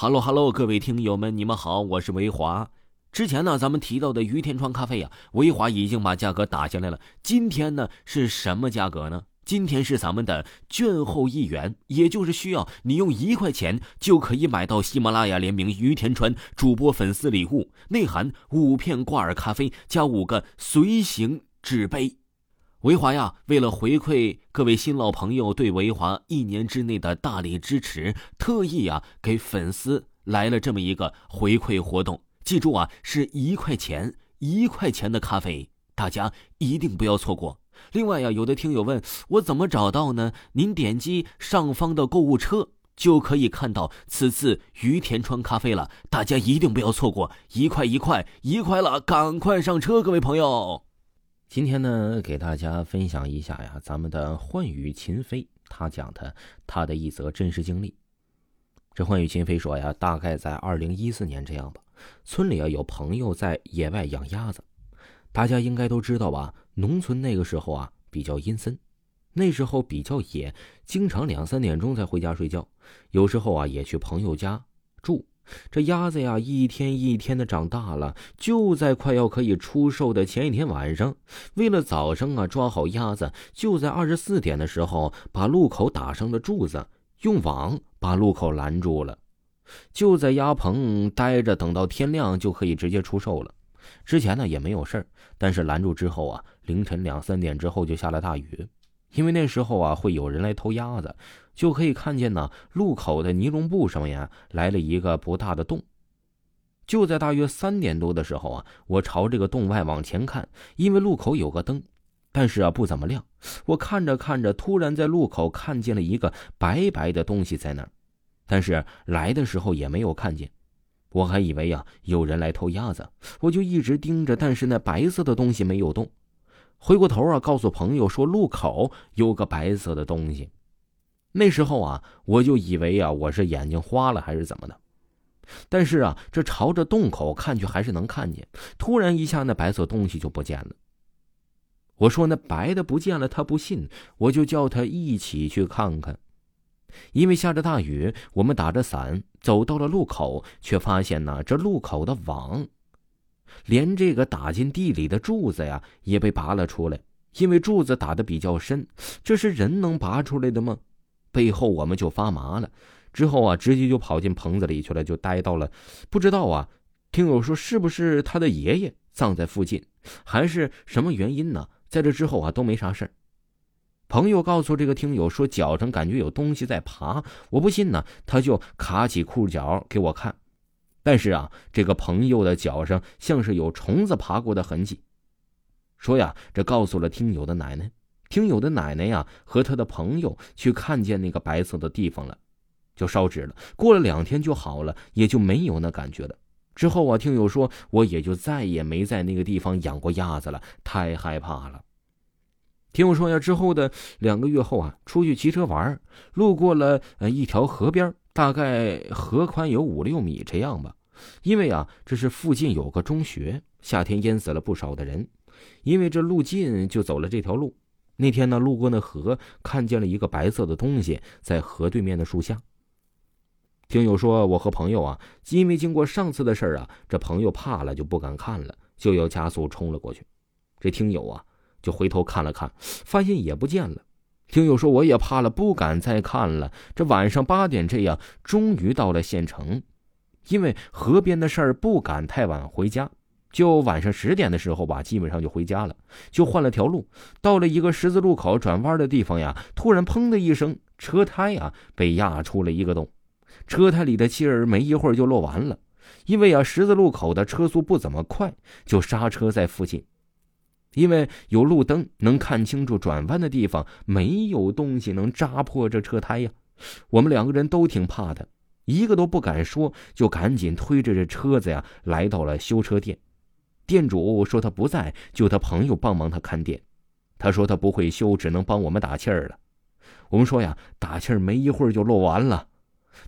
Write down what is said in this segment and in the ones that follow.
哈喽哈喽，各位听友们，你们好，我是维华。之前呢，咱们提到的于田川咖啡呀，维华已经把价格打下来了。今天呢，是什么价格呢？今天是咱们的券后一元，也就是需要你用一块钱就可以买到喜马拉雅联名于田川主播粉丝礼物，内含五片挂耳咖啡加五个随行纸杯。维华呀，为了回馈各位新老朋友对维华一年之内的大力支持，特意呀给粉丝来了这么一个回馈活动。记住啊，是一块钱，一块钱的咖啡，大家一定不要错过。另外呀，有的听友问我怎么找到呢？您点击上方的购物车就可以看到此次于田川咖啡了。大家一定不要错过，一块一块一块了，赶快上车，各位朋友。今天呢，给大家分享一下呀，咱们的幻羽秦飞他讲的他的一则真实经历。这幻羽秦飞说呀，大概在二零一四年这样吧，村里啊有朋友在野外养鸭子，大家应该都知道吧？农村那个时候啊比较阴森，那时候比较野，经常两三点钟才回家睡觉，有时候啊也去朋友家住。这鸭子呀，一天一天的长大了。就在快要可以出售的前一天晚上，为了早上啊抓好鸭子，就在二十四点的时候，把路口打上了柱子，用网把路口拦住了。就在鸭棚待着，等到天亮就可以直接出售了。之前呢也没有事儿，但是拦住之后啊，凌晨两三点之后就下了大雨。因为那时候啊，会有人来偷鸭子，就可以看见呢，路口的尼龙布上面来了一个不大的洞。就在大约三点多的时候啊，我朝这个洞外往前看，因为路口有个灯，但是啊不怎么亮。我看着看着，突然在路口看见了一个白白的东西在那儿，但是来的时候也没有看见。我还以为呀有人来偷鸭子，我就一直盯着，但是那白色的东西没有动。回过头啊，告诉朋友说路口有个白色的东西。那时候啊，我就以为啊我是眼睛花了还是怎么的。但是啊，这朝着洞口看去还是能看见。突然一下，那白色东西就不见了。我说那白的不见了，他不信，我就叫他一起去看看。因为下着大雨，我们打着伞走到了路口，却发现呢这路口的网。连这个打进地里的柱子呀，也被拔了出来。因为柱子打的比较深，这是人能拔出来的吗？背后我们就发麻了。之后啊，直接就跑进棚子里去了，就待到了。不知道啊，听友说是不是他的爷爷葬在附近，还是什么原因呢？在这之后啊，都没啥事儿。朋友告诉这个听友说，脚上感觉有东西在爬。我不信呢，他就卡起裤脚给我看。但是啊，这个朋友的脚上像是有虫子爬过的痕迹。说呀，这告诉了听友的奶奶。听友的奶奶呀，和他的朋友去看见那个白色的地方了，就烧纸了。过了两天就好了，也就没有那感觉了。之后啊，听友说，我也就再也没在那个地方养过鸭子了，太害怕了。听友说呀，之后的两个月后啊，出去骑车玩，路过了呃一条河边，大概河宽有五六米这样吧。因为啊，这是附近有个中学，夏天淹死了不少的人。因为这路近，就走了这条路。那天呢，路过那河，看见了一个白色的东西在河对面的树下。听友说，我和朋友啊，因为经过上次的事儿啊，这朋友怕了，就不敢看了，就要加速冲了过去。这听友啊，就回头看了看，发现也不见了。听友说，我也怕了，不敢再看了。这晚上八点这样，终于到了县城。因为河边的事儿不敢太晚回家，就晚上十点的时候吧，基本上就回家了，就换了条路，到了一个十字路口转弯的地方呀，突然砰的一声，车胎呀被压出了一个洞，车胎里的气儿没一会儿就漏完了。因为啊十字路口的车速不怎么快，就刹车在附近，因为有路灯能看清楚转弯的地方，没有东西能扎破这车胎呀。我们两个人都挺怕的。一个都不敢说，就赶紧推着这车子呀，来到了修车店。店主说他不在，就他朋友帮忙他看店。他说他不会修，只能帮我们打气儿了。我们说呀，打气儿没一会儿就漏完了。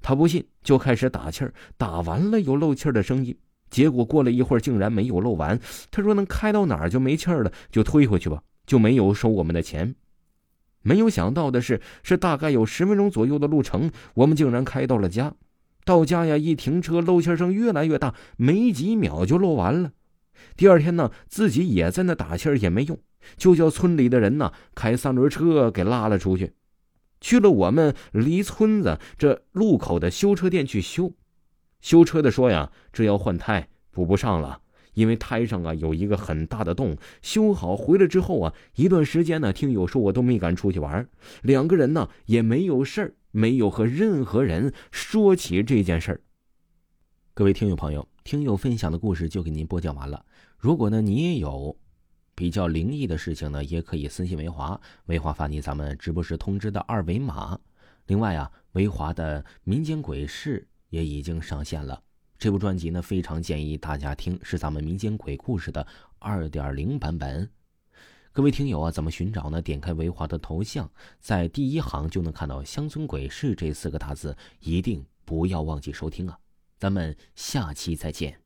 他不信，就开始打气儿，打完了有漏气儿的声音。结果过了一会儿，竟然没有漏完。他说能开到哪儿就没气儿了，就推回去吧，就没有收我们的钱。没有想到的是，是大概有十分钟左右的路程，我们竟然开到了家。到家呀，一停车，漏气声越来越大，没几秒就漏完了。第二天呢，自己也在那打气儿也没用，就叫村里的人呢开三轮车给拉了出去，去了我们离村子这路口的修车店去修。修车的说呀，这要换胎，补不上了，因为胎上啊有一个很大的洞。修好回来之后啊，一段时间呢，听友说我都没敢出去玩，两个人呢也没有事儿，没有和任何人说起这件事儿。各位听友朋友，听友分享的故事就给您播讲完了。如果呢你也有比较灵异的事情呢，也可以私信维华，维华发你咱们直播时通知的二维码。另外啊，维华的民间鬼事。也已经上线了。这部专辑呢，非常建议大家听，是咱们民间鬼故事的二点零版本。各位听友啊，怎么寻找呢？点开维华的头像，在第一行就能看到“乡村鬼事”这四个大字，一定不要忘记收听啊！咱们下期再见。